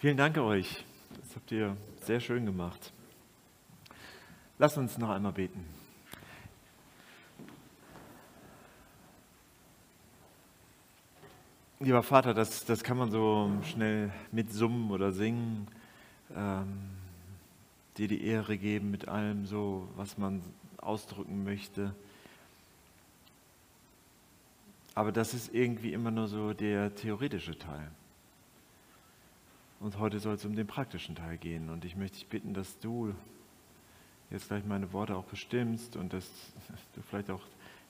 Vielen Dank euch. Das habt ihr sehr schön gemacht. Lass uns noch einmal beten. Lieber Vater, das, das kann man so schnell mitsummen oder singen, ähm, dir die Ehre geben mit allem so, was man ausdrücken möchte. Aber das ist irgendwie immer nur so der theoretische Teil. Und heute soll es um den praktischen Teil gehen. Und ich möchte dich bitten, dass du jetzt gleich meine Worte auch bestimmst und dass du vielleicht auch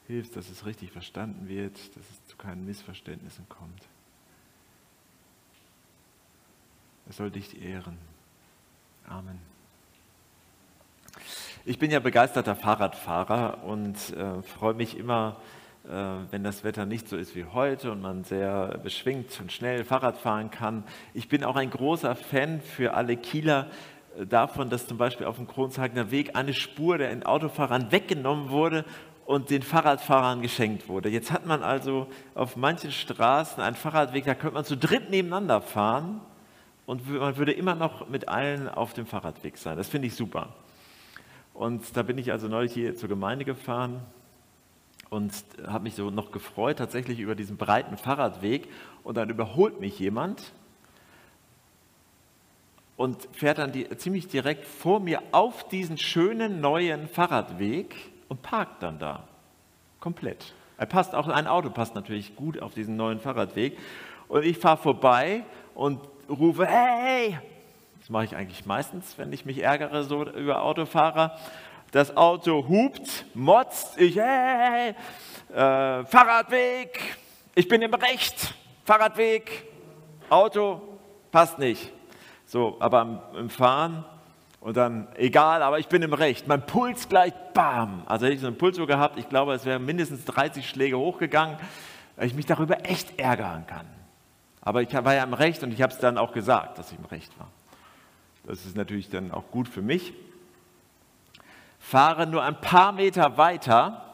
hilfst, dass es richtig verstanden wird, dass es zu keinen Missverständnissen kommt. Es soll dich ehren. Amen. Ich bin ja begeisterter Fahrradfahrer und äh, freue mich immer, wenn das Wetter nicht so ist wie heute und man sehr beschwingt und schnell Fahrrad fahren kann. Ich bin auch ein großer Fan für alle Kieler äh, davon, dass zum Beispiel auf dem Kronzhagener Weg eine Spur der Autofahrern weggenommen wurde und den Fahrradfahrern geschenkt wurde. Jetzt hat man also auf manchen Straßen einen Fahrradweg, da könnte man zu dritt nebeneinander fahren und man würde immer noch mit allen auf dem Fahrradweg sein. Das finde ich super. Und da bin ich also neulich hier zur Gemeinde gefahren und habe mich so noch gefreut tatsächlich über diesen breiten Fahrradweg. Und dann überholt mich jemand und fährt dann die, ziemlich direkt vor mir auf diesen schönen neuen Fahrradweg und parkt dann da komplett. Er passt auch ein Auto passt natürlich gut auf diesen neuen Fahrradweg. Und ich fahre vorbei und rufe hey. Das mache ich eigentlich meistens, wenn ich mich ärgere so über Autofahrer das Auto hupt, motzt, ich, hey, äh, Fahrradweg, ich bin im Recht, Fahrradweg, Auto, passt nicht. So, aber im, Fahren und dann, egal, aber ich bin im Recht. Mein Puls gleich, bam. Also hätte ich so einen Puls so gehabt, ich glaube, es wären mindestens 30 Schläge hochgegangen, weil ich mich darüber echt ärgern kann. Aber ich war ja im Recht und ich habe es dann auch gesagt, dass ich im Recht war. Das ist natürlich dann auch gut für mich fahre nur ein paar Meter weiter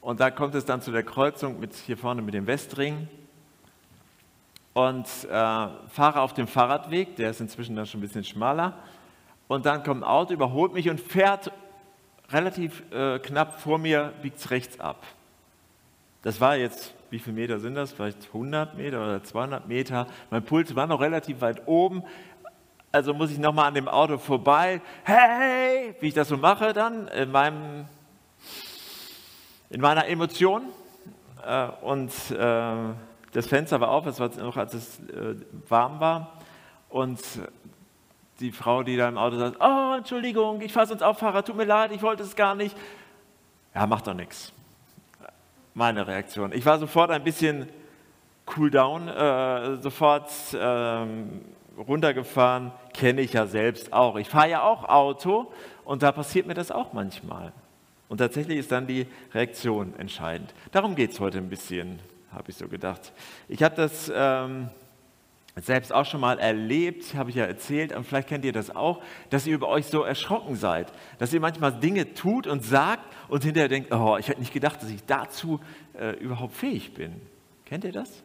und da kommt es dann zu der Kreuzung mit hier vorne mit dem Westring und äh, fahre auf dem Fahrradweg, der ist inzwischen dann schon ein bisschen schmaler und dann kommt ein Auto, überholt mich und fährt relativ äh, knapp vor mir, biegt rechts ab. Das war jetzt, wie viele Meter sind das? Vielleicht 100 Meter oder 200 Meter. Mein Puls war noch relativ weit oben. Also muss ich nochmal an dem Auto vorbei. Hey, wie ich das so mache dann in, meinem, in meiner Emotion. Äh, und äh, das Fenster war auf, es war noch, als es äh, warm war. Und die Frau, die da im Auto sagt, oh, Entschuldigung, ich fasse uns auf Fahrer, tut mir leid, ich wollte es gar nicht. Ja, macht doch nichts. Meine Reaktion. Ich war sofort ein bisschen cool down, äh, sofort ähm, runtergefahren, kenne ich ja selbst auch. Ich fahre ja auch Auto und da passiert mir das auch manchmal. Und tatsächlich ist dann die Reaktion entscheidend. Darum geht es heute ein bisschen, habe ich so gedacht. Ich habe das ähm, selbst auch schon mal erlebt, habe ich ja erzählt, und vielleicht kennt ihr das auch, dass ihr über euch so erschrocken seid, dass ihr manchmal Dinge tut und sagt und hinterher denkt, oh, ich hätte nicht gedacht, dass ich dazu äh, überhaupt fähig bin. Kennt ihr das?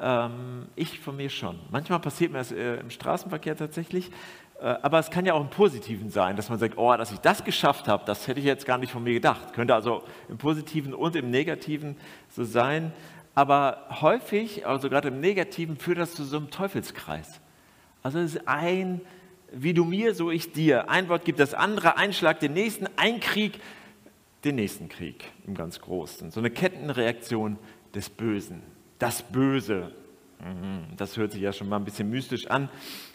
Ähm, ich von mir schon. Manchmal passiert mir das äh, im Straßenverkehr tatsächlich, äh, aber es kann ja auch im Positiven sein, dass man sagt, oh, dass ich das geschafft habe, das hätte ich jetzt gar nicht von mir gedacht. Könnte also im Positiven und im Negativen so sein. Aber häufig, also gerade im Negativen, führt das zu so einem Teufelskreis. Also es ist ein, wie du mir, so ich dir. Ein Wort gibt das andere, ein Schlag den nächsten, ein Krieg den nächsten Krieg im ganz Großen. So eine Kettenreaktion des Bösen das Böse. Mhm, das hört sich ja schon mal ein bisschen mystisch an,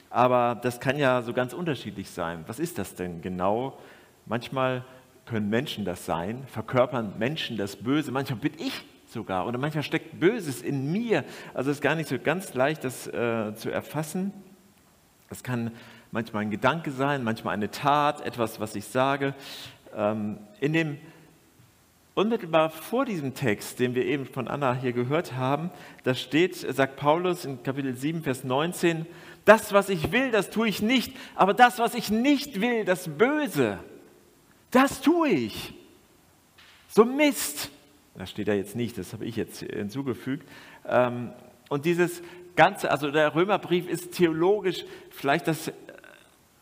aber das kann ja so ganz unterschiedlich sein. Was ist das denn genau? Manchmal können Menschen das sein, verkörpern Menschen das Böse, manchmal bin ich sogar oder manchmal steckt Böses in mir. Also es ist gar nicht so ganz leicht, das äh, zu erfassen. Es kann manchmal ein Gedanke sein, manchmal eine Tat, etwas, was ich sage. Ähm, in dem Unmittelbar vor diesem Text, den wir eben von Anna hier gehört haben, da steht, sagt Paulus in Kapitel 7, Vers 19, das, was ich will, das tue ich nicht, aber das, was ich nicht will, das Böse, das tue ich. So Mist. Das steht da jetzt nicht, das habe ich jetzt hinzugefügt. Ähm, und dieses ganze, also der Römerbrief ist theologisch vielleicht das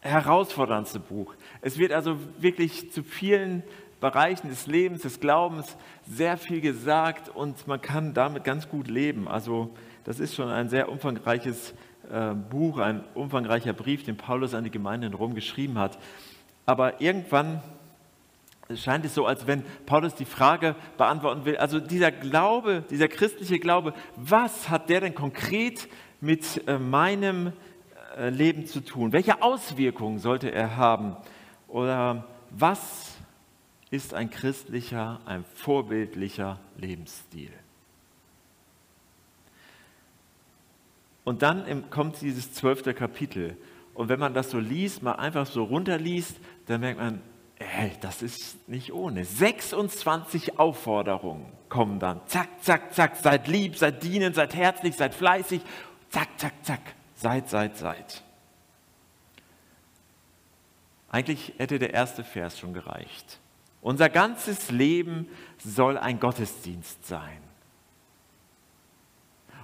herausforderndste Buch. Es wird also wirklich zu vielen Bereichen des Lebens, des Glaubens sehr viel gesagt und man kann damit ganz gut leben. Also das ist schon ein sehr umfangreiches äh, Buch, ein umfangreicher Brief, den Paulus an die Gemeinde in Rom geschrieben hat. Aber irgendwann scheint es so, als wenn Paulus die Frage beantworten will, also dieser Glaube, dieser christliche Glaube, was hat der denn konkret mit äh, meinem äh, Leben zu tun? Welche Auswirkungen sollte er haben? Oder was ist ein christlicher, ein vorbildlicher Lebensstil? Und dann kommt dieses zwölfte Kapitel. Und wenn man das so liest, mal einfach so runterliest, dann merkt man, ey, das ist nicht ohne. 26 Aufforderungen kommen dann. Zack, zack, zack. Seid lieb, seid dienend, seid herzlich, seid fleißig. Zack, zack, zack. Seid, seid, seid. Eigentlich hätte der erste Vers schon gereicht. Unser ganzes Leben soll ein Gottesdienst sein.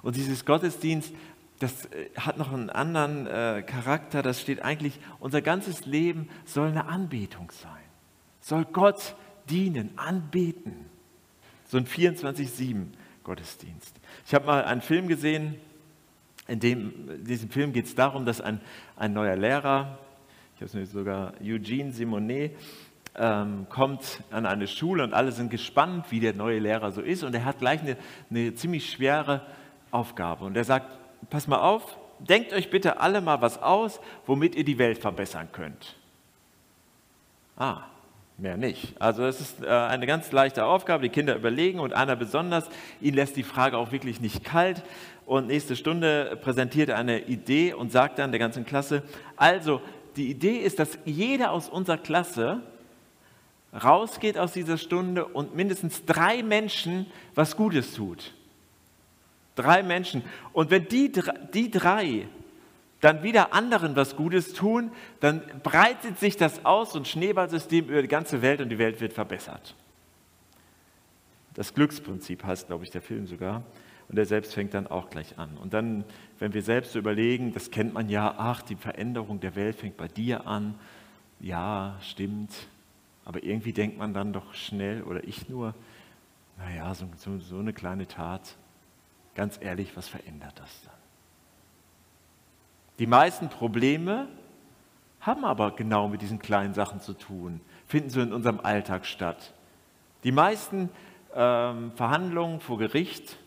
Und dieses Gottesdienst das äh, hat noch einen anderen äh, Charakter. Das steht eigentlich, unser ganzes Leben soll eine Anbetung sein. Soll Gott dienen, anbeten. So ein 24-7 Gottesdienst. Ich habe mal einen Film gesehen, in, dem, in diesem Film geht es darum, dass ein, ein neuer Lehrer, ich habe es sogar Eugene Simonet, ähm, kommt an eine Schule und alle sind gespannt, wie der neue Lehrer so ist. Und er hat gleich eine, eine ziemlich schwere Aufgabe. Und er sagt, pass mal auf, denkt euch bitte alle mal was aus, womit ihr die Welt verbessern könnt. Ah, mehr nicht. Also es ist äh, eine ganz leichte Aufgabe, die Kinder überlegen und einer besonders, ihn lässt die Frage auch wirklich nicht kalt und nächste Stunde präsentiert er eine Idee und sagt dann der ganzen Klasse, also die Idee ist, dass jeder aus unserer Klasse rausgeht aus dieser Stunde und mindestens drei Menschen was Gutes tut. Drei Menschen. Und wenn die, die drei dann wieder anderen was Gutes tun, dann breitet sich das aus und Schneeballsystem über die ganze Welt und die Welt wird verbessert. Das Glücksprinzip heißt, glaube ich, der Film sogar. Und er selbst fängt dann auch gleich an. Und dann, wenn wir selbst so überlegen, das kennt man ja, ach, die Veränderung der Welt fängt bei dir an. Ja, stimmt. Aber irgendwie denkt man dann doch schnell, oder ich nur, naja, so, so, so eine kleine Tat, Ganz ehrlich, was verändert das dann? Die meisten Probleme haben aber genau mit diesen kleinen Sachen zu tun, finden so in unserem Alltag statt. Die meisten ähm, Verhandlungen vor Gericht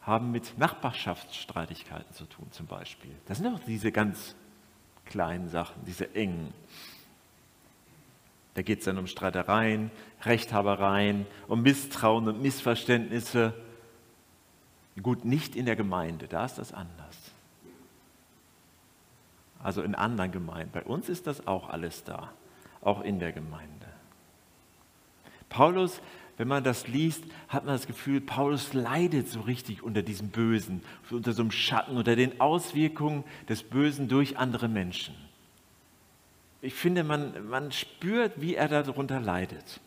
haben mit Nachbarschaftsstreitigkeiten zu tun, zum Beispiel. Das sind doch diese ganz kleinen Sachen, diese engen. Da geht es dann um Streitereien, Rechthabereien, um Misstrauen und Missverständnisse. Gut, nicht in der Gemeinde, da ist das anders. Also in anderen Gemeinden. Bei uns ist das auch alles da, auch in der Gemeinde. Paulus, wenn man das liest, hat man das Gefühl, Paulus leidet so richtig unter diesem Bösen, unter so einem Schatten, unter den Auswirkungen des Bösen durch andere Menschen. Ich finde, man, man spürt, wie er darunter leidet.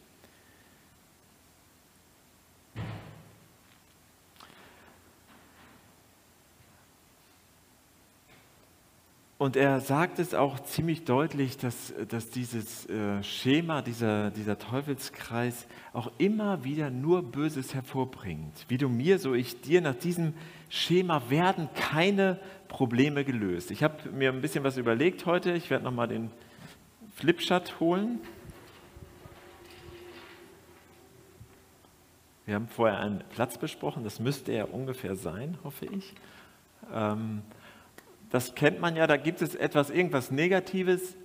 Und er sagt es auch ziemlich deutlich, dass, dass dieses äh, Schema, dieser, dieser Teufelskreis auch immer wieder nur Böses hervorbringt. Wie du mir, so ich dir. Nach diesem Schema werden keine Probleme gelöst. Ich habe mir ein bisschen was überlegt heute. Ich werde nochmal den Flipchart holen. Wir haben vorher einen Platz besprochen. Das müsste er ungefähr sein, hoffe ich. Ähm, das kennt man ja, da gibt es etwas, irgendwas Negatives,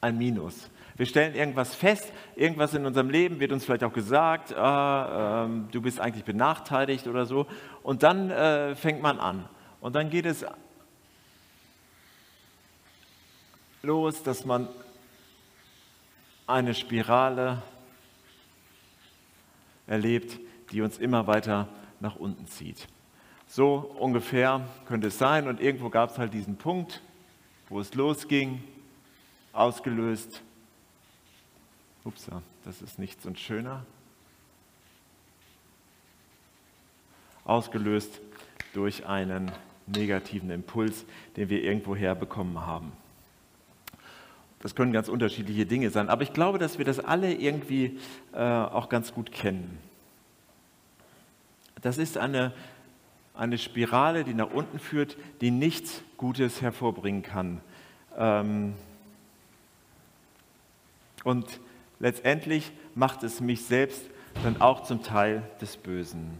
ein Minus. Wir stellen irgendwas fest, irgendwas in unserem Leben wird uns vielleicht auch gesagt, ah, ähm, du bist eigentlich benachteiligt oder so. Und dann äh, fängt man an. Und dann geht es los, dass man eine Spirale erlebt, die uns immer weiter nach unten zieht. So ungefähr könnte es sein. Und irgendwo gab es halt diesen Punkt, wo es losging, ausgelöst. Ups, das ist nicht so ein schöner. Ausgelöst durch einen negativen Impuls, den wir irgendwo herbekommen haben. Das können ganz unterschiedliche Dinge sein, aber ich glaube, dass wir das alle irgendwie äh, auch ganz gut kennen. Das ist eine, eine Spirale, die nach unten führt, die nichts Gutes hervorbringen kann. Ähm, und letztendlich macht es mich selbst dann auch zum Teil des Bösen.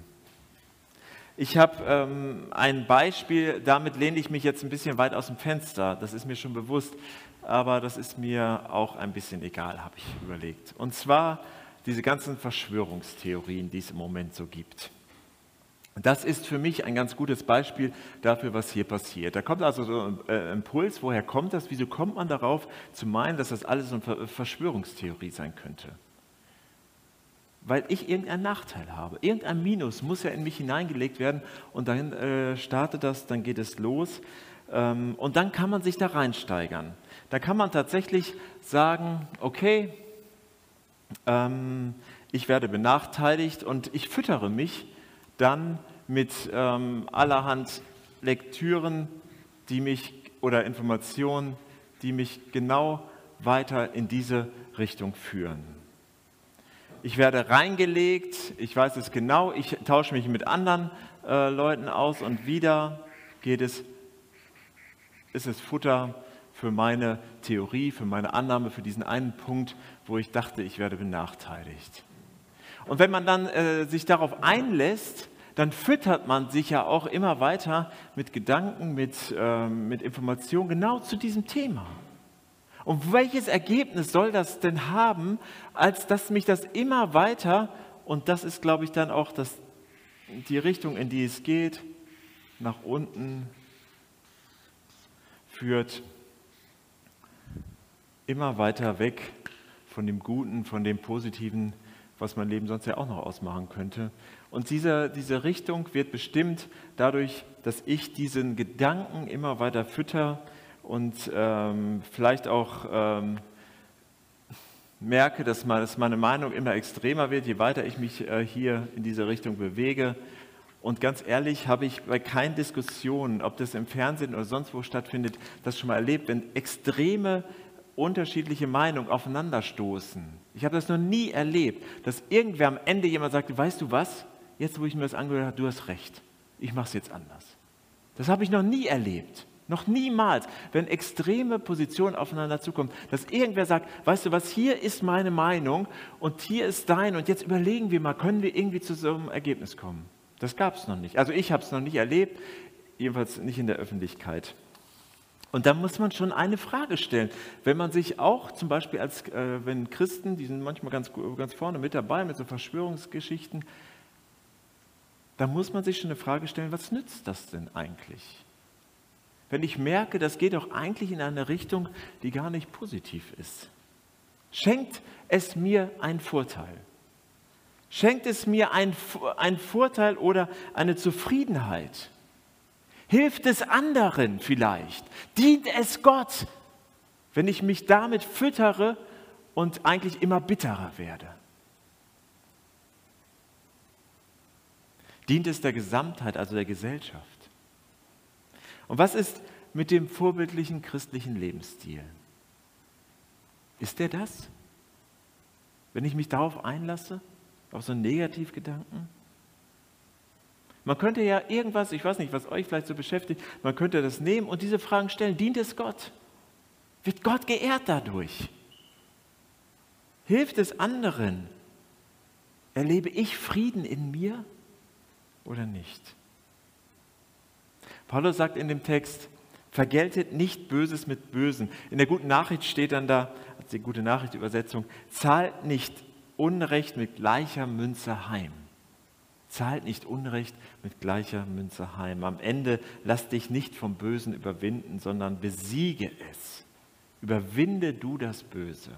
Ich habe ähm, ein Beispiel, damit lehne ich mich jetzt ein bisschen weit aus dem Fenster, das ist mir schon bewusst, aber das ist mir auch ein bisschen egal, habe ich überlegt. Und zwar diese ganzen Verschwörungstheorien, die es im Moment so gibt. Das ist für mich ein ganz gutes Beispiel dafür, was hier passiert. Da kommt also so ein äh, Impuls, woher kommt das? Wieso kommt man darauf zu meinen, dass das alles so eine Verschwörungstheorie sein könnte? Weil ich irgendeinen Nachteil habe. Irgendein Minus muss ja in mich hineingelegt werden und dann äh, startet das, dann geht es los und dann kann man sich da reinsteigern. Da kann man tatsächlich sagen, okay, ähm, ich werde benachteiligt und ich füttere mich dann mit ähm, allerhand Lektüren, die mich oder Informationen, die mich genau weiter in diese Richtung führen. Ich werde reingelegt, ich weiß es genau, ich tausche mich mit anderen äh, Leuten aus und wieder geht es, ist es Futter für meine Theorie, für meine Annahme, für diesen einen Punkt, wo ich dachte, ich werde benachteiligt. Und wenn man dann äh, sich darauf einlässt, dann füttert man sich ja auch immer weiter mit Gedanken, mit, äh, mit Informationen genau zu diesem Thema. Und welches Ergebnis soll das denn haben, als dass mich das immer weiter, und das ist, glaube ich, dann auch das, die Richtung, in die es geht, nach unten führt, immer weiter weg von dem Guten, von dem Positiven, was mein Leben sonst ja auch noch ausmachen könnte. Und diese, diese Richtung wird bestimmt dadurch, dass ich diesen Gedanken immer weiter fütter und ähm, vielleicht auch ähm, merke, dass, meine Meinung immer extremer wird, je weiter ich mich äh, hier in diese Richtung bewege. Und ganz ehrlich habe ich bei keinen Diskussionen, ob das im Fernsehen oder sonst wo stattfindet, das schon mal erlebt, wenn extreme unterschiedliche Meinungen aufeinanderstoßen. Ich habe das noch nie erlebt, dass irgendwer am Ende jemand sagte, weißt du was, jetzt wo ich mir das angehört habe, du hast recht, ich mache es jetzt anders. Das habe ich noch nie erlebt. Noch niemals, wenn extreme Positionen aufeinander zukommen, dass irgendwer sagt, weißt du was, hier ist meine Meinung und hier ist dein und jetzt überlegen wir mal, können wir irgendwie zu so einem Ergebnis kommen. Das gab es noch nicht. Also ich habe es noch nicht erlebt, jedenfalls nicht in der Öffentlichkeit. Und da muss man schon eine Frage stellen. Wenn man sich auch zum Beispiel als, äh, wenn Christen, die sind manchmal ganz, ganz vorne mit dabei mit so Verschwörungsgeschichten, da muss man sich schon eine Frage stellen, was nützt das denn eigentlich? Wenn ich merke, das geht doch eigentlich in eine Richtung, die gar nicht positiv ist. Schenkt es mir einen Vorteil? Schenkt es mir einen Vorteil oder eine Zufriedenheit? Hilft es anderen vielleicht? Dient es Gott, wenn ich mich damit füttere und eigentlich immer bitterer werde? Dient es der Gesamtheit, also der Gesellschaft? Und was ist mit dem vorbildlichen christlichen Lebensstil? Ist der das? Wenn ich mich darauf einlasse, auf so Negativgedanken? Man könnte ja irgendwas, ich weiß nicht, was euch vielleicht so beschäftigt, man könnte das nehmen und diese Fragen stellen. Dient es Gott? Wird Gott geehrt dadurch? Hilft es anderen? Erlebe ich Frieden in mir oder nicht? Paulus sagt in dem Text, vergeltet nicht Böses mit Bösen. In der guten Nachricht steht dann da, als die gute Nachricht-Übersetzung, zahlt nicht Unrecht mit gleicher Münze heim zahlt nicht Unrecht mit gleicher Münze heim. Am Ende lass dich nicht vom Bösen überwinden, sondern besiege es. Überwinde du das Böse.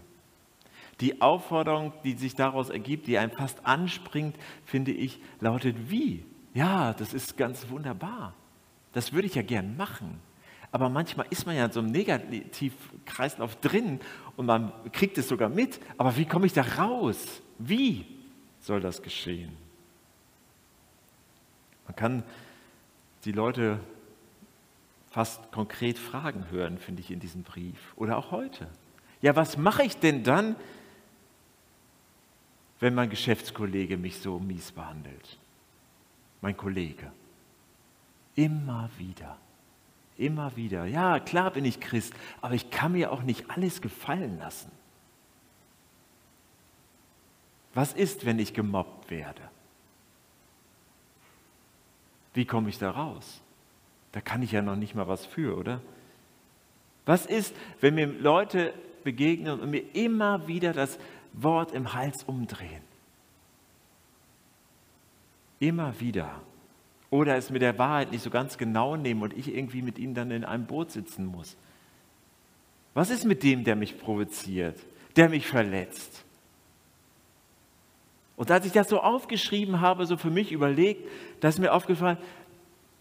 Die Aufforderung, die sich daraus ergibt, die einem fast anspringt, finde ich, lautet wie? Ja, das ist ganz wunderbar. Das würde ich ja gern machen. Aber manchmal ist man ja in so einem Negativkreislauf drin und man kriegt es sogar mit. Aber wie komme ich da raus? Wie soll das geschehen? Man kann die Leute fast konkret Fragen hören, finde ich in diesem Brief. Oder auch heute. Ja, was mache ich denn dann, wenn mein Geschäftskollege mich so mies behandelt? Mein Kollege. Immer wieder. Immer wieder. Ja, klar bin ich Christ, aber ich kann mir auch nicht alles gefallen lassen. Was ist, wenn ich gemobbt werde? Wie komme ich da raus? Da kann ich ja noch nicht mal was für, oder? Was ist, wenn mir Leute begegnen und mir immer wieder das Wort im Hals umdrehen? Immer wieder. Oder es mit der Wahrheit nicht so ganz genau nehmen und ich irgendwie mit ihnen dann in einem Boot sitzen muss. Was ist mit dem, der mich provoziert, der mich verletzt? Und als ich das so aufgeschrieben habe, so für mich überlegt, da ist mir aufgefallen,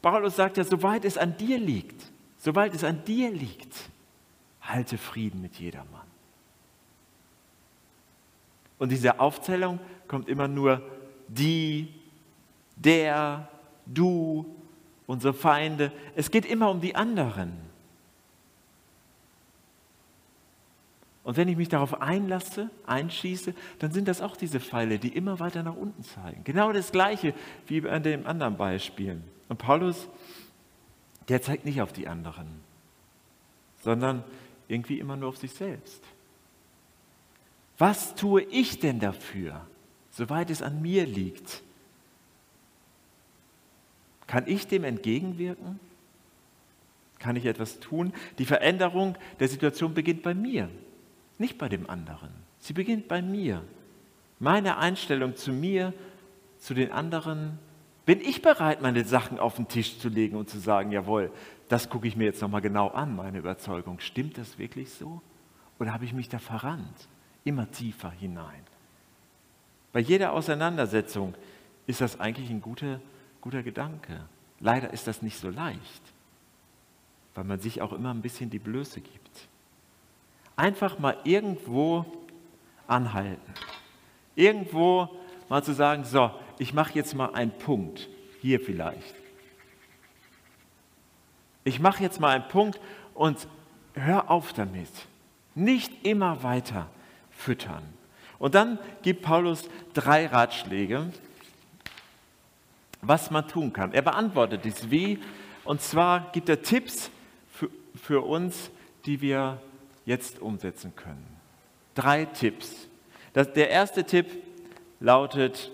Paulus sagt ja, soweit es an dir liegt, soweit es an dir liegt, halte Frieden mit jedermann. Und diese Aufzählung kommt immer nur die, der, du, unsere Feinde. Es geht immer um die anderen. Und wenn ich mich darauf einlasse, einschieße, dann sind das auch diese Pfeile, die immer weiter nach unten zeigen. Genau das gleiche wie bei dem anderen Beispiel. Und Paulus, der zeigt nicht auf die anderen, sondern irgendwie immer nur auf sich selbst. Was tue ich denn dafür, soweit es an mir liegt? Kann ich dem entgegenwirken? Kann ich etwas tun? Die Veränderung der Situation beginnt bei mir nicht bei dem anderen. Sie beginnt bei mir. Meine Einstellung zu mir, zu den anderen. Bin ich bereit, meine Sachen auf den Tisch zu legen und zu sagen, jawohl, das gucke ich mir jetzt nochmal genau an, meine Überzeugung. Stimmt das wirklich so? Oder habe ich mich da verrannt? Immer tiefer hinein. Bei jeder Auseinandersetzung ist das eigentlich ein guter, guter Gedanke. Leider ist das nicht so leicht, weil man sich auch immer ein bisschen die Blöße gibt. Einfach mal irgendwo anhalten. Irgendwo mal zu sagen, so, ich mache jetzt mal einen Punkt, hier vielleicht. Ich mache jetzt mal einen Punkt und hör auf damit. Nicht immer weiter füttern. Und dann gibt Paulus drei Ratschläge, was man tun kann. Er beantwortet dies wie, und zwar gibt er Tipps für, für uns, die wir jetzt umsetzen können. Drei Tipps. Das, der erste Tipp lautet,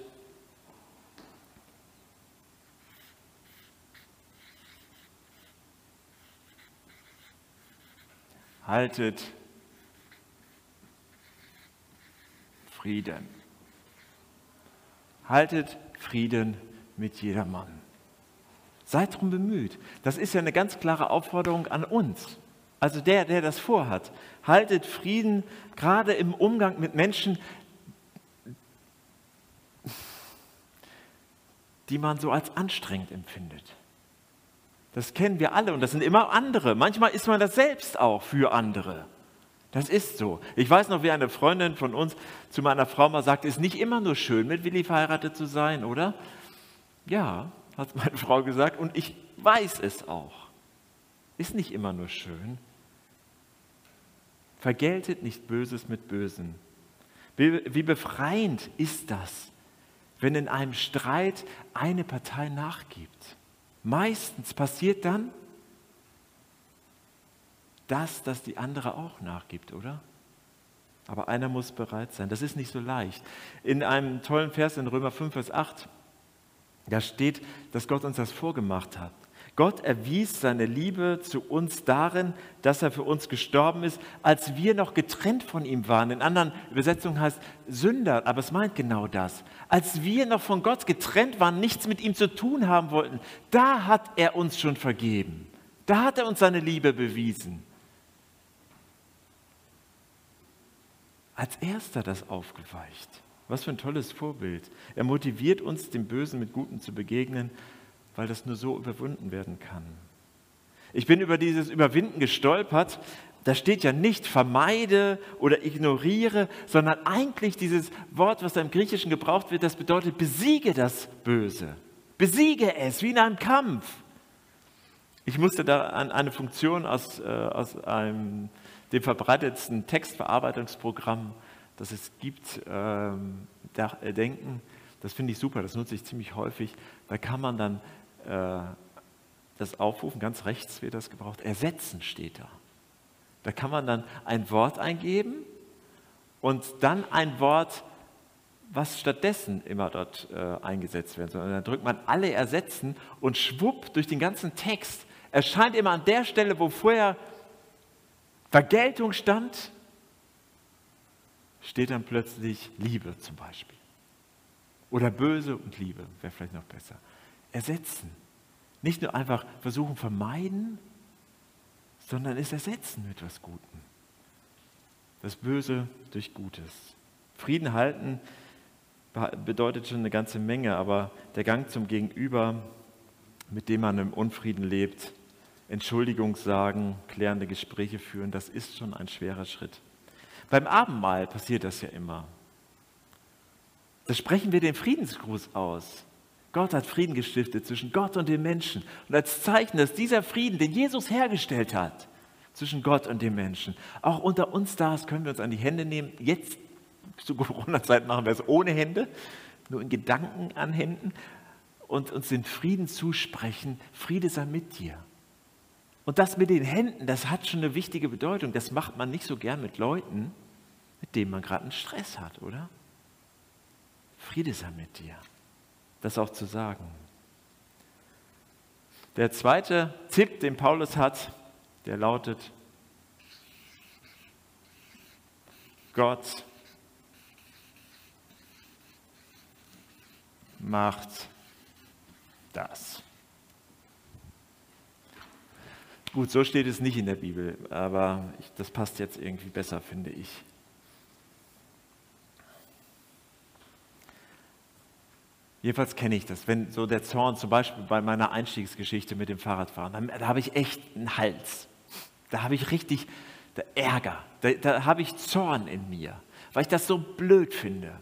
haltet Frieden. Haltet Frieden mit jedermann. Seid darum bemüht. Das ist ja eine ganz klare Aufforderung an uns. Also der, der das vorhat, haltet Frieden gerade im Umgang mit Menschen, die man so als anstrengend empfindet. Das kennen wir alle und das sind immer andere. Manchmal ist man das selbst auch für andere. Das ist so. Ich weiß noch, wie eine Freundin von uns zu meiner Frau mal sagt, es ist nicht immer nur schön, mit Willi verheiratet zu sein, oder? Ja, hat meine Frau gesagt und ich weiß es auch. Ist nicht immer nur schön. Vergeltet nicht Böses mit Bösen. Wie, wie befreiend ist das, wenn in einem Streit eine Partei nachgibt. Meistens passiert dann das, dass die andere auch nachgibt, oder? Aber einer muss bereit sein. Das ist nicht so leicht. In einem tollen Vers in Römer 5, Vers 8, da steht, dass Gott uns das vorgemacht hat. Gott erwies seine Liebe zu uns darin, dass er für uns gestorben ist, als wir noch getrennt von ihm waren. In anderen Übersetzungen heißt Sünder, aber es meint genau das. Als wir noch von Gott getrennt waren, nichts mit ihm zu tun haben wollten, da hat er uns schon vergeben. Da hat er uns seine Liebe bewiesen. Als erster das aufgeweicht. Was für ein tolles Vorbild. Er motiviert uns, dem Bösen mit Guten zu begegnen weil das nur so überwunden werden kann. Ich bin über dieses Überwinden gestolpert. Da steht ja nicht vermeide oder ignoriere, sondern eigentlich dieses Wort, was da im Griechischen gebraucht wird, das bedeutet besiege das Böse. Besiege es wie in einem Kampf. Ich musste da an eine Funktion aus, äh, aus einem, dem verbreitetsten Textverarbeitungsprogramm, das es gibt, ähm, äh, denken. Das finde ich super, das nutze ich ziemlich häufig. Da kann man dann äh, das aufrufen, ganz rechts wird das gebraucht. Ersetzen steht da. Da kann man dann ein Wort eingeben und dann ein Wort, was stattdessen immer dort äh, eingesetzt werden soll. Und dann drückt man alle ersetzen und schwupp durch den ganzen Text erscheint immer an der Stelle, wo vorher Vergeltung stand, steht dann plötzlich Liebe zum Beispiel. Oder böse und Liebe, wäre vielleicht noch besser. Ersetzen. Nicht nur einfach versuchen vermeiden, sondern es ersetzen mit etwas Gutem. Das Böse durch Gutes. Frieden halten bedeutet schon eine ganze Menge, aber der Gang zum Gegenüber, mit dem man im Unfrieden lebt, Entschuldigung sagen, klärende Gespräche führen, das ist schon ein schwerer Schritt. Beim Abendmahl passiert das ja immer. Da sprechen wir den Friedensgruß aus. Gott hat Frieden gestiftet zwischen Gott und den Menschen. Und als Zeichen, dass dieser Frieden, den Jesus hergestellt hat, zwischen Gott und den Menschen, auch unter uns da ist, können wir uns an die Hände nehmen. Jetzt zu Corona-Zeit machen wir es ohne Hände, nur in Gedanken an Händen und uns den Frieden zusprechen. Friede sei mit dir. Und das mit den Händen, das hat schon eine wichtige Bedeutung. Das macht man nicht so gern mit Leuten, mit denen man gerade einen Stress hat, oder? Friede sei mit dir. Das auch zu sagen. Der zweite Tipp, den Paulus hat, der lautet, Gott macht das. Gut, so steht es nicht in der Bibel, aber ich, das passt jetzt irgendwie besser, finde ich. Jedenfalls kenne ich das, wenn so der Zorn, zum Beispiel bei meiner Einstiegsgeschichte mit dem Fahrradfahren, dann, da habe ich echt einen Hals. Da habe ich richtig da Ärger, da, da habe ich Zorn in mir, weil ich das so blöd finde.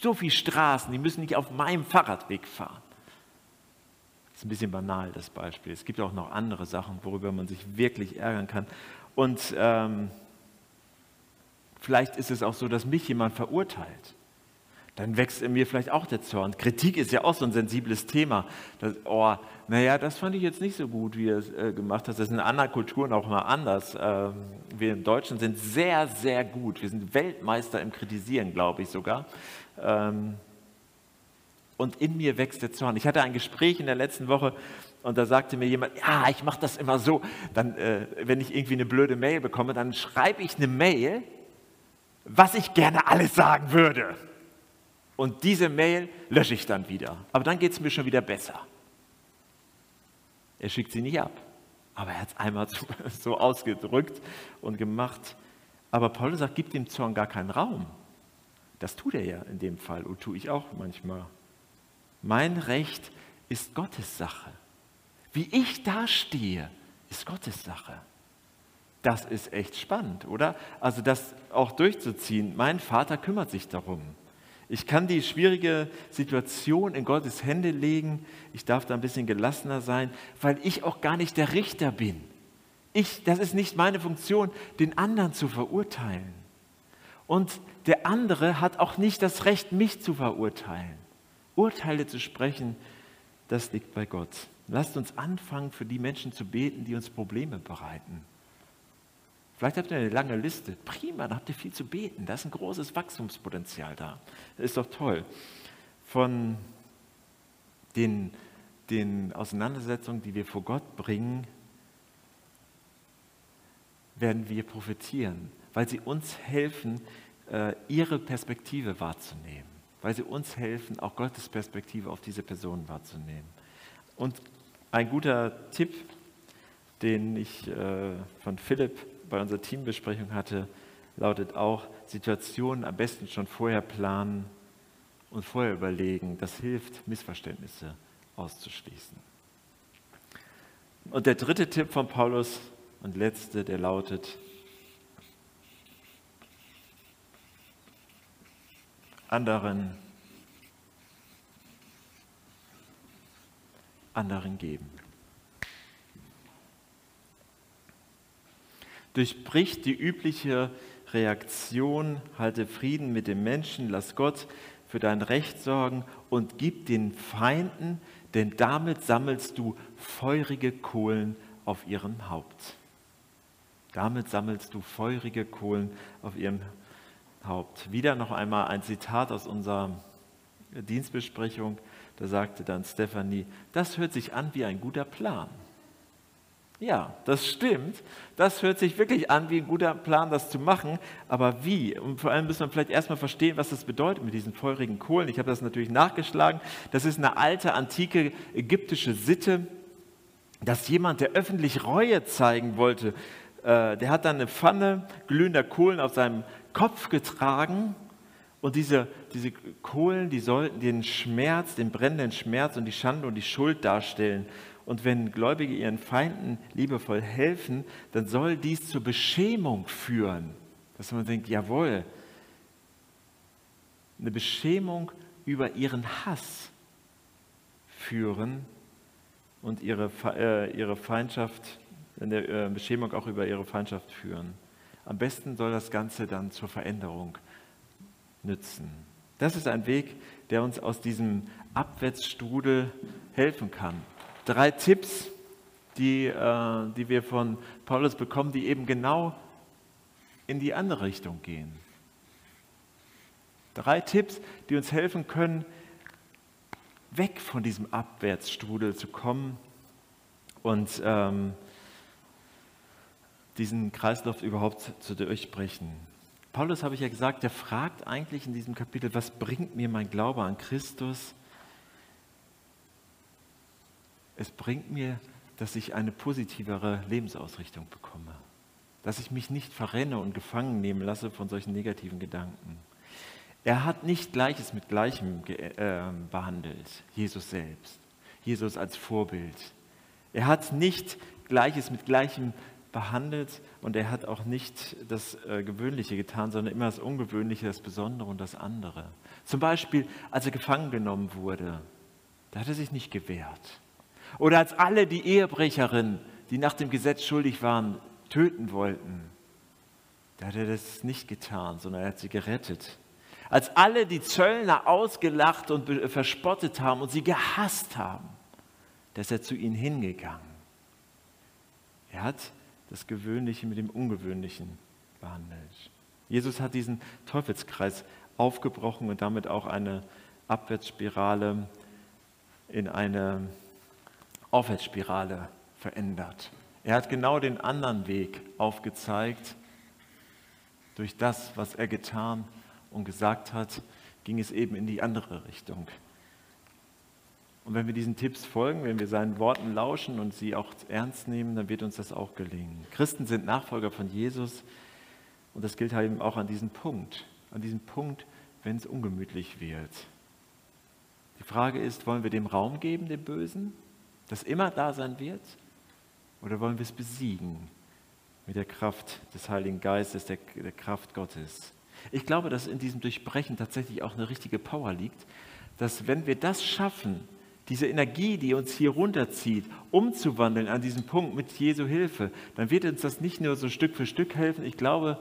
So viele Straßen, die müssen nicht auf meinem Fahrradweg fahren. Das ist ein bisschen banal, das Beispiel. Es gibt auch noch andere Sachen, worüber man sich wirklich ärgern kann. Und ähm, vielleicht ist es auch so, dass mich jemand verurteilt. Dann wächst in mir vielleicht auch der Zorn. Kritik ist ja auch so ein sensibles Thema. Das, oh, naja, das fand ich jetzt nicht so gut, wie er es äh, gemacht hat. Das ist in anderen Kulturen auch mal anders. Ähm, wir im Deutschen sind sehr, sehr gut. Wir sind Weltmeister im Kritisieren, glaube ich sogar. Ähm, und in mir wächst der Zorn. Ich hatte ein Gespräch in der letzten Woche und da sagte mir jemand, ja, ich mache das immer so. Dann, äh, wenn ich irgendwie eine blöde Mail bekomme, dann schreibe ich eine Mail, was ich gerne alles sagen würde. Und diese Mail lösche ich dann wieder. Aber dann geht es mir schon wieder besser. Er schickt sie nicht ab. Aber er hat es einmal so ausgedrückt und gemacht. Aber Paulus sagt, gib dem Zorn gar keinen Raum. Das tut er ja in dem Fall und tue ich auch manchmal. Mein Recht ist Gottes Sache. Wie ich da stehe, ist Gottes Sache. Das ist echt spannend, oder? Also das auch durchzuziehen. Mein Vater kümmert sich darum. Ich kann die schwierige Situation in Gottes Hände legen. Ich darf da ein bisschen gelassener sein, weil ich auch gar nicht der Richter bin. Ich, das ist nicht meine Funktion, den anderen zu verurteilen. Und der andere hat auch nicht das Recht, mich zu verurteilen. Urteile zu sprechen, das liegt bei Gott. Lasst uns anfangen, für die Menschen zu beten, die uns Probleme bereiten. Vielleicht habt ihr eine lange Liste. Prima, dann habt ihr viel zu beten. Da ist ein großes Wachstumspotenzial da. Das ist doch toll. Von den, den Auseinandersetzungen, die wir vor Gott bringen, werden wir profitieren, weil sie uns helfen, äh, ihre Perspektive wahrzunehmen weil sie uns helfen, auch Gottes Perspektive auf diese Person wahrzunehmen. Und ein guter Tipp, den ich äh, von Philipp bei unserer Teambesprechung hatte, lautet auch, Situationen am besten schon vorher planen und vorher überlegen. Das hilft, Missverständnisse auszuschließen. Und der dritte Tipp von Paulus und letzte, der lautet, anderen, anderen geben. Durchbricht die übliche Reaktion, halte Frieden mit dem Menschen, lass Gott für dein Recht sorgen und gib den Feinden, denn damit sammelst du feurige Kohlen auf ihrem Haupt. Damit sammelst du feurige Kohlen auf ihrem Haupt. Wieder noch einmal ein Zitat aus unserer Dienstbesprechung. Da sagte dann Stephanie, das hört sich an wie ein guter Plan. Ja, das stimmt. Das hört sich wirklich an wie ein guter Plan, das zu machen. Aber wie? Und vor allem müssen wir vielleicht erstmal verstehen, was das bedeutet mit diesen feurigen Kohlen. Ich habe das natürlich nachgeschlagen. Das ist eine alte, antike ägyptische Sitte, dass jemand, der öffentlich Reue zeigen wollte, äh, der hat dann eine Pfanne glühender Kohlen auf seinem Kopf getragen. Und diese, diese Kohlen, die sollten den Schmerz, den brennenden Schmerz und die Schande und die Schuld darstellen. Und wenn Gläubige ihren Feinden liebevoll helfen, dann soll dies zur Beschämung führen. Dass man denkt, jawohl, eine Beschämung über ihren Hass führen und ihre, äh, ihre Feindschaft, eine äh, Beschämung auch über ihre Feindschaft führen. Am besten soll das Ganze dann zur Veränderung nützen. Das ist ein Weg, der uns aus diesem Abwärtsstrudel helfen kann drei Tipps, die, äh, die wir von Paulus bekommen, die eben genau in die andere Richtung gehen. Drei Tipps, die uns helfen können, weg von diesem Abwärtsstrudel zu kommen und ähm, diesen Kreislauf überhaupt zu durchbrechen. Paulus, habe ich ja gesagt, der fragt eigentlich in diesem Kapitel, was bringt mir mein Glaube an Christus? Es bringt mir, dass ich eine positivere Lebensausrichtung bekomme. Dass ich mich nicht verrenne und gefangen nehmen lasse von solchen negativen Gedanken. Er hat nicht Gleiches mit Gleichem äh, behandelt, Jesus selbst, Jesus als Vorbild. Er hat nicht Gleiches mit Gleichem behandelt und er hat auch nicht das äh, Gewöhnliche getan, sondern immer das Ungewöhnliche, das Besondere und das andere. Zum Beispiel, als er gefangen genommen wurde, da hat er sich nicht gewehrt. Oder als alle die Ehebrecherin, die nach dem Gesetz schuldig waren, töten wollten. Da hat er das nicht getan, sondern er hat sie gerettet. Als alle die Zöllner ausgelacht und verspottet haben und sie gehasst haben, da ist er zu ihnen hingegangen. Er hat das Gewöhnliche mit dem Ungewöhnlichen behandelt. Jesus hat diesen Teufelskreis aufgebrochen und damit auch eine Abwärtsspirale in eine Aufwärtsspirale verändert. Er hat genau den anderen Weg aufgezeigt. Durch das, was er getan und gesagt hat, ging es eben in die andere Richtung. Und wenn wir diesen Tipps folgen, wenn wir seinen Worten lauschen und sie auch ernst nehmen, dann wird uns das auch gelingen. Christen sind Nachfolger von Jesus und das gilt halt eben auch an diesem Punkt. An diesem Punkt, wenn es ungemütlich wird. Die Frage ist, wollen wir dem Raum geben, dem Bösen? Das immer da sein wird? Oder wollen wir es besiegen mit der Kraft des Heiligen Geistes, der, der Kraft Gottes? Ich glaube, dass in diesem Durchbrechen tatsächlich auch eine richtige Power liegt, dass wenn wir das schaffen, diese Energie, die uns hier runterzieht, umzuwandeln an diesem Punkt mit Jesu Hilfe, dann wird uns das nicht nur so Stück für Stück helfen. Ich glaube,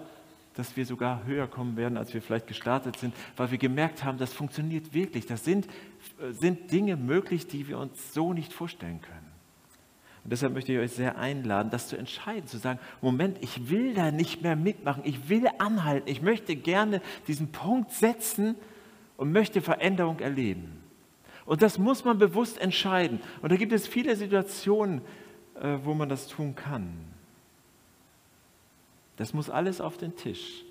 dass wir sogar höher kommen werden, als wir vielleicht gestartet sind, weil wir gemerkt haben, das funktioniert wirklich. Das sind, sind Dinge möglich, die wir uns so nicht vorstellen können. Und deshalb möchte ich euch sehr einladen, das zu entscheiden, zu sagen, Moment, ich will da nicht mehr mitmachen, ich will anhalten, ich möchte gerne diesen Punkt setzen und möchte Veränderung erleben. Und das muss man bewusst entscheiden. Und da gibt es viele Situationen, äh, wo man das tun kann. Das muss alles auf den Tisch.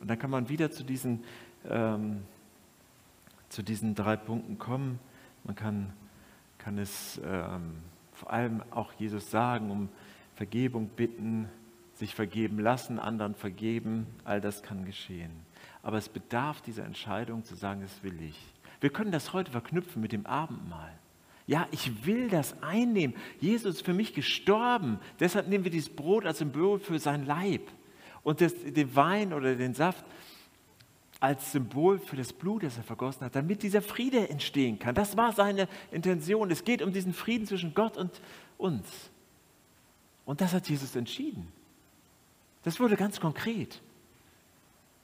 Und dann kann man wieder zu diesen, ähm, zu diesen drei Punkten kommen. Man kann, kann es ähm, vor allem auch Jesus sagen, um Vergebung bitten, sich vergeben lassen, anderen vergeben. All das kann geschehen. Aber es bedarf dieser Entscheidung zu sagen, das will ich. Wir können das heute verknüpfen mit dem Abendmahl. Ja, ich will das einnehmen. Jesus ist für mich gestorben. Deshalb nehmen wir dieses Brot als Symbol für sein Leib und das, den Wein oder den Saft als Symbol für das Blut, das er vergossen hat, damit dieser Friede entstehen kann. Das war seine Intention. Es geht um diesen Frieden zwischen Gott und uns. Und das hat Jesus entschieden. Das wurde ganz konkret.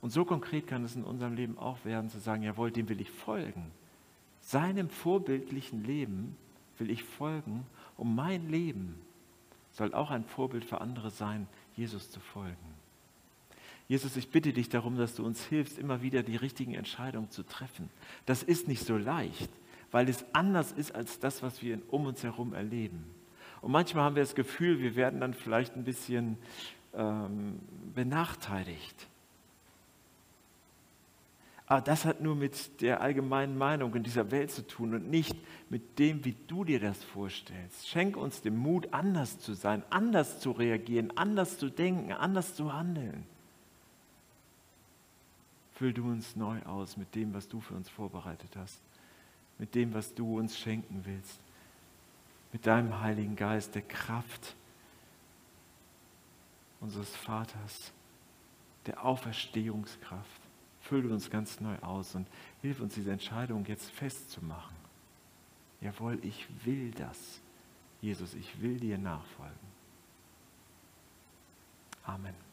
Und so konkret kann es in unserem Leben auch werden, zu sagen, jawohl, dem will ich folgen. Seinem vorbildlichen Leben will ich folgen, um mein Leben soll auch ein Vorbild für andere sein, Jesus zu folgen. Jesus, ich bitte dich darum, dass du uns hilfst, immer wieder die richtigen Entscheidungen zu treffen. Das ist nicht so leicht, weil es anders ist als das, was wir um uns herum erleben. Und manchmal haben wir das Gefühl, wir werden dann vielleicht ein bisschen ähm, benachteiligt. Aber das hat nur mit der allgemeinen Meinung in dieser Welt zu tun und nicht mit dem, wie du dir das vorstellst. Schenk uns den Mut, anders zu sein, anders zu reagieren, anders zu denken, anders zu handeln. Füll du uns neu aus mit dem, was du für uns vorbereitet hast, mit dem, was du uns schenken willst, mit deinem Heiligen Geist, der Kraft unseres Vaters, der Auferstehungskraft. Fülle uns ganz neu aus und hilf uns, diese Entscheidung jetzt festzumachen. Jawohl, ich will das. Jesus, ich will dir nachfolgen. Amen.